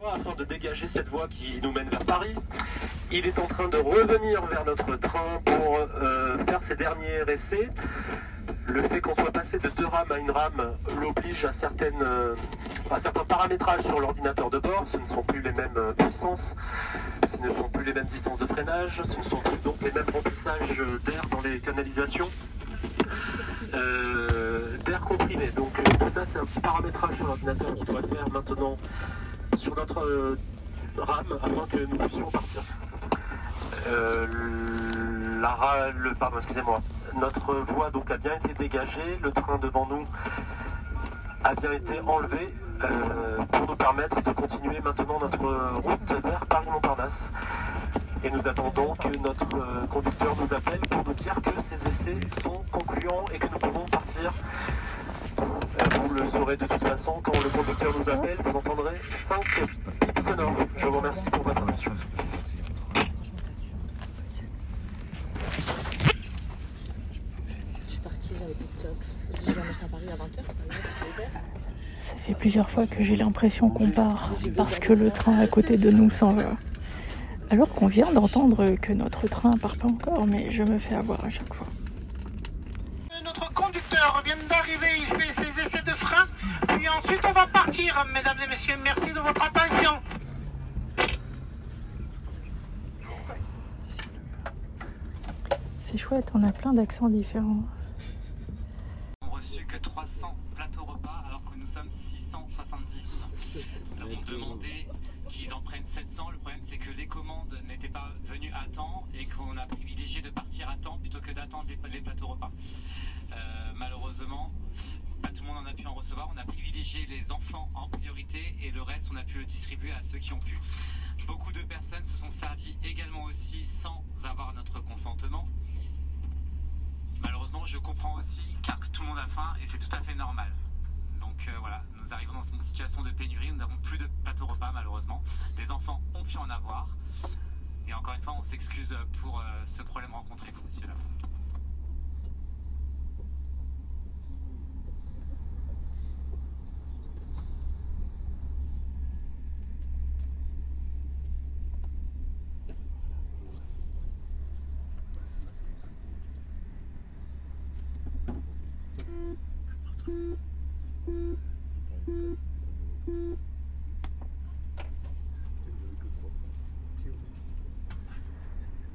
Afin de dégager cette voie qui nous mène vers Paris, il est en train de revenir vers notre train pour euh, faire ses derniers essais. Le fait qu'on soit passé de deux rames à une rame l'oblige à, certaines, euh, à certains paramétrages sur l'ordinateur de bord. Ce ne sont plus les mêmes euh, puissances, ce ne sont plus les mêmes distances de freinage, ce ne sont plus donc les mêmes remplissages d'air dans les canalisations. Euh, d'air comprimé. Donc euh, tout ça c'est un petit paramétrage sur l'ordinateur qui doit faire maintenant sur notre euh, rame afin que nous puissions partir. La ra- le, pardon, excusez-moi. Notre voie donc a bien été dégagée, le train devant nous a bien été enlevé pour nous permettre de continuer maintenant notre route vers Paris-Montparnasse. Et nous attendons que notre euh, conducteur nous appelle pour nous dire que ces essais sont concluants et que nous pouvons partir. Euh, Vous le saurez de toute façon, quand le conducteur nous appelle, vous entendrez 5 pips sonores. Je vous remercie pour votre attention. Je suis partie, j'avais plus de top. Je dis, je vais en acheter à Paris à 20h. Ça fait plusieurs fois que j'ai l'impression qu'on part parce que le train à côté de nous s'en va. Alors qu'on vient d'entendre que notre train part pas encore, mais je me fais avoir à chaque fois. Notre conducteur vient d'arriver, il fait ses essais de frein, puis ensuite on va partir, mesdames et messieurs. Merci de votre attention. C'est chouette, on a plein d'accents différents. reçu que 300 plateaux repas alors que nous sommes 670. Nous avons demandé qu'ils en prennent 700. Le problème c'est que les commandes n'étaient pas venues à temps et qu'on a privilégié de partir à temps plutôt que d'attendre les, plateaux repas. Euh, malheureusement, pas tout le monde en a pu en recevoir. On a privilégié les enfants en priorité et le reste on a pu le distribuer à ceux qui ont pu. Beaucoup de personnes se sont servies également aussi sans avoir notre consentement. Malheureusement, je comprends aussi car tout le monde a faim et c'est tout à fait normal. Donc euh, voilà, nous arrivons dans une situation de pénurie, nous n'avons plus de plateau repas malheureusement. Les enfants ont pu en avoir. Et encore une fois, on s'excuse pour euh, ce problème rencontré, messieurs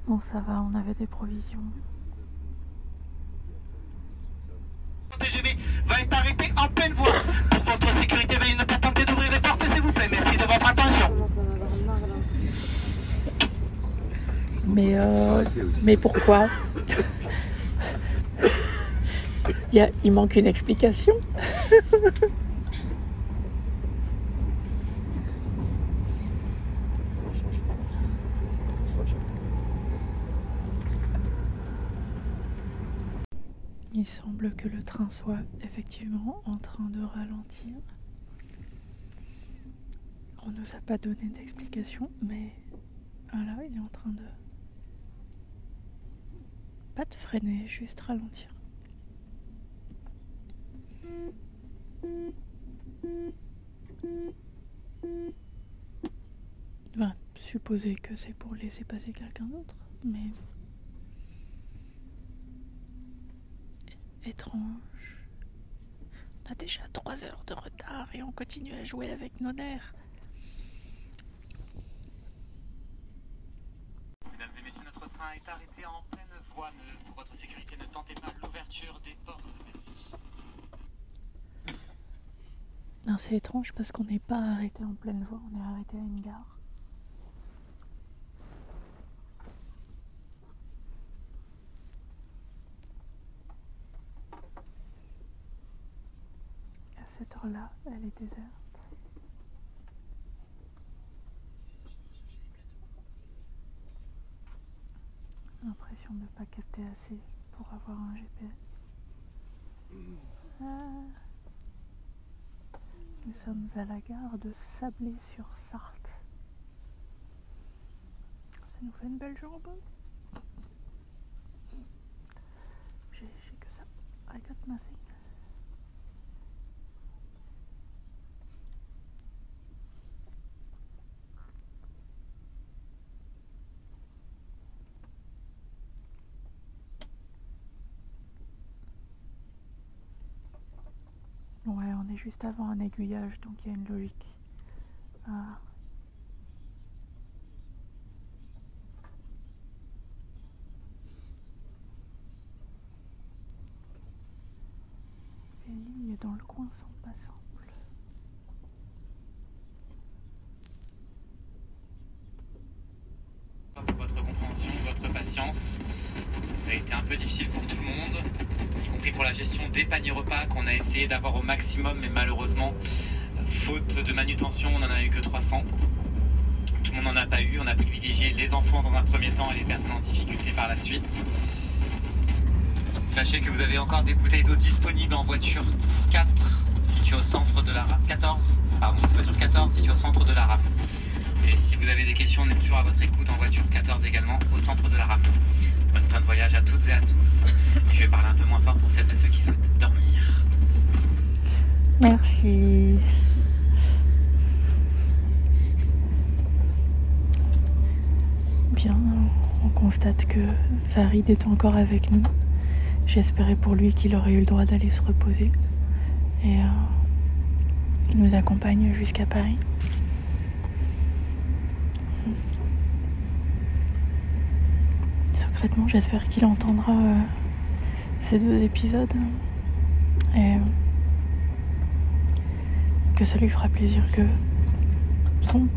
Bon, ça va, on avait des provisions. Le TGV va être arrêté en pleine voie. Pour votre sécurité, veuillez ne pas tenter d'ouvrir les portes, s'il vous plaît. Merci de votre attention. Mais, euh, mais pourquoi? Il manque une explication. Il semble que le train soit effectivement en train de ralentir. On nous a pas donné d'explication, mais voilà, il est en train de pas de freiner, juste ralentir. Va supposer que c'est pour laisser passer quelqu'un d'autre, mais étrange. On a déjà trois heures de retard et on continue à jouer avec nos nerfs. Mesdames et messieurs, notre train est arrêté en pleine voie. Pour votre sécurité, ne tentez pas l'ouverture des portes. Merci. C'est étrange parce qu'on n'est pas arrêté en pleine voie, on est arrêté à une gare. À cette heure-là, elle est déserte. L'impression de ne pas capter assez pour avoir un GPS. Ah. Nous sommes à la gare de Sablé-sur-Sarthe. Ça nous fait une belle jambe. J'ai que ça. I got nothing. On est juste avant un aiguillage, donc il y a une logique. Ah. Les lignes dans le coin sont pas simples. pour votre compréhension, votre patience. Ça a été un peu difficile pour tout le monde, y pour la gestion des paniers repas qu'on a essayé d'avoir au maximum, mais malheureusement, faute de manutention, on n'en a eu que 300. Tout le monde n'en a pas eu. On a privilégié les enfants dans un premier temps et les personnes en difficulté par la suite. Sachez que vous avez encore des bouteilles d'eau disponibles en voiture 4 situées au centre de la rame. 14, pardon, voiture 14 située au centre de la rame. Et si vous avez des questions, on est toujours à votre écoute en voiture 14 également au centre de la rame. Bonne fin de voyage à toutes et à tous. Et je vais parler un peu moins fort pour celles et ceux qui souhaitent dormir. Merci. Bien, on constate que Farid est encore avec nous. J'espérais pour lui qu'il aurait eu le droit d'aller se reposer. Et euh, il nous accompagne jusqu'à Paris. J'espère qu'il entendra euh, ces deux épisodes. Et euh, que ça lui fera plaisir que son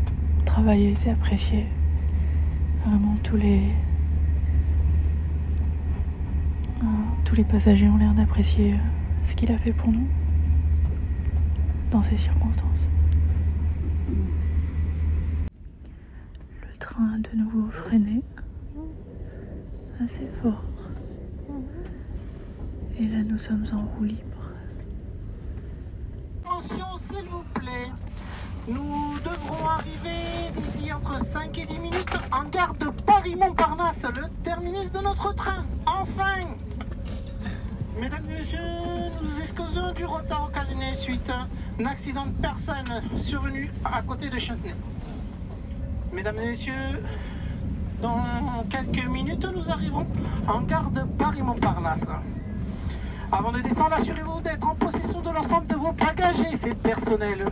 travail ait été apprécié. Vraiment, tous les. euh, tous les passagers ont l'air d'apprécier ce qu'il a fait pour nous dans ces circonstances. Le train a de nouveau freiné assez fort. Et là, nous sommes en roue libre. Attention, s'il vous plaît. Nous devrons arriver d'ici entre 5 et 10 minutes en gare de Paris-Montparnasse, le terminus de notre train. Enfin Mesdames et messieurs, nous excusons du retard occasionné suite à un accident de personne survenu à côté de Chantenay. Mesdames et messieurs, dans quelques minutes, nous arriverons en gare de Paris-Montparnasse. Avant de descendre, assurez-vous d'être en possession de l'ensemble de vos bagages et effets personnels.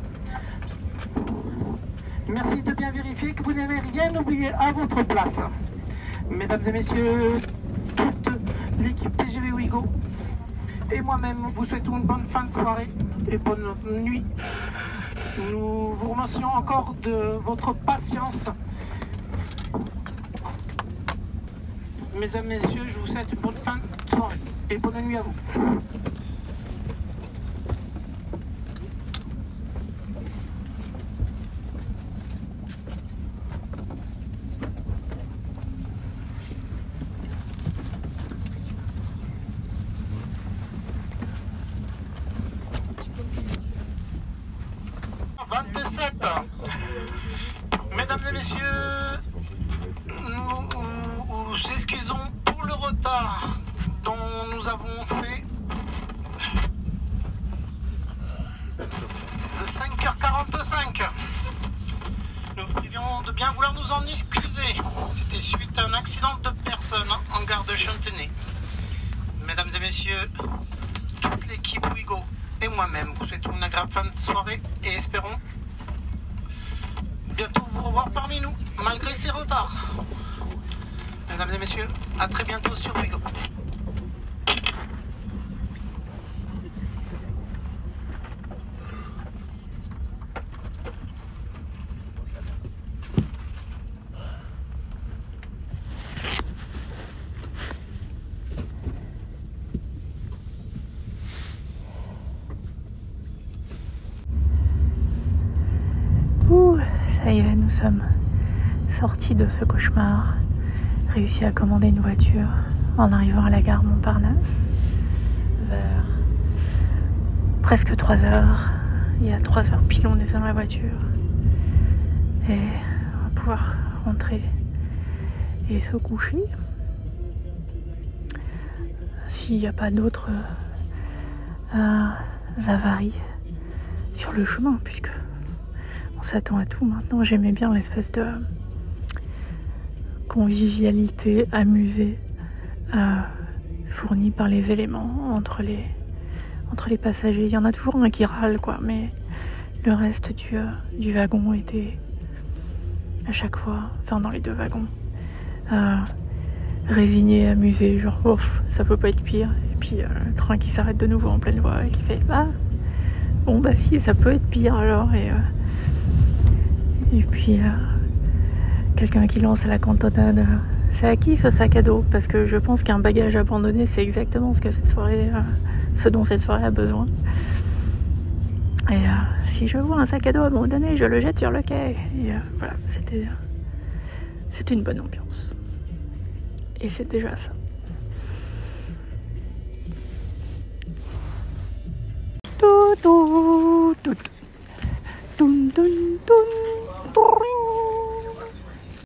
Merci de bien vérifier que vous n'avez rien oublié à votre place. Mesdames et messieurs, toute l'équipe TGV Ouigo et moi-même vous souhaitons une bonne fin de soirée et bonne nuit. Nous vous remercions encore de votre patience. Mesdames et messieurs, je vous souhaite une bonne fin de soirée et bonne nuit à vous. « 27. Mesdames et messieurs, nous nous excusons pour le retard dont nous avons fait de 5h45. Nous vous prions de bien vouloir nous en excuser. C'était suite à un accident de personne en gare de Chantenay. Mesdames et messieurs, toute l'équipe Ouigo et moi-même vous souhaitons une agréable fin de soirée et espérons bientôt vous revoir parmi nous, malgré ces retards. Mesdames et messieurs, à très bientôt sur Ouigo. Ouh, ça y est, nous sommes sortis de ce cauchemar. Réussi à commander une voiture en arrivant à la gare Montparnasse vers presque 3 heures. Il y a 3 heures pile, on est dans la voiture. Et on va pouvoir rentrer et se coucher. S'il n'y a pas d'autres euh, avaries sur le chemin, puisque on s'attend à tout maintenant. J'aimais bien l'espèce de convivialité amusée euh, fournie par les éléments entre les, entre les passagers. Il y en a toujours un qui râle, quoi, mais le reste du, euh, du wagon était à chaque fois, enfin dans les deux wagons, euh, résigné, amusé, genre ouf, ça peut pas être pire. Et puis euh, le train qui s'arrête de nouveau en pleine voie et qui fait ah bon bah si ça peut être pire alors et et puis euh, quelqu'un qui lance à la cantonade. euh, c'est à qui ce sac à dos? Parce que je pense qu'un bagage abandonné, c'est exactement ce que cette soirée, euh, ce dont cette soirée a besoin. Et si je vois un sac à dos abandonné, je le jette sur le quai. Et voilà, c'était, c'était une bonne ambiance. Et c'est déjà ça. Tout, tout, tout. Dun dun dun. Turing.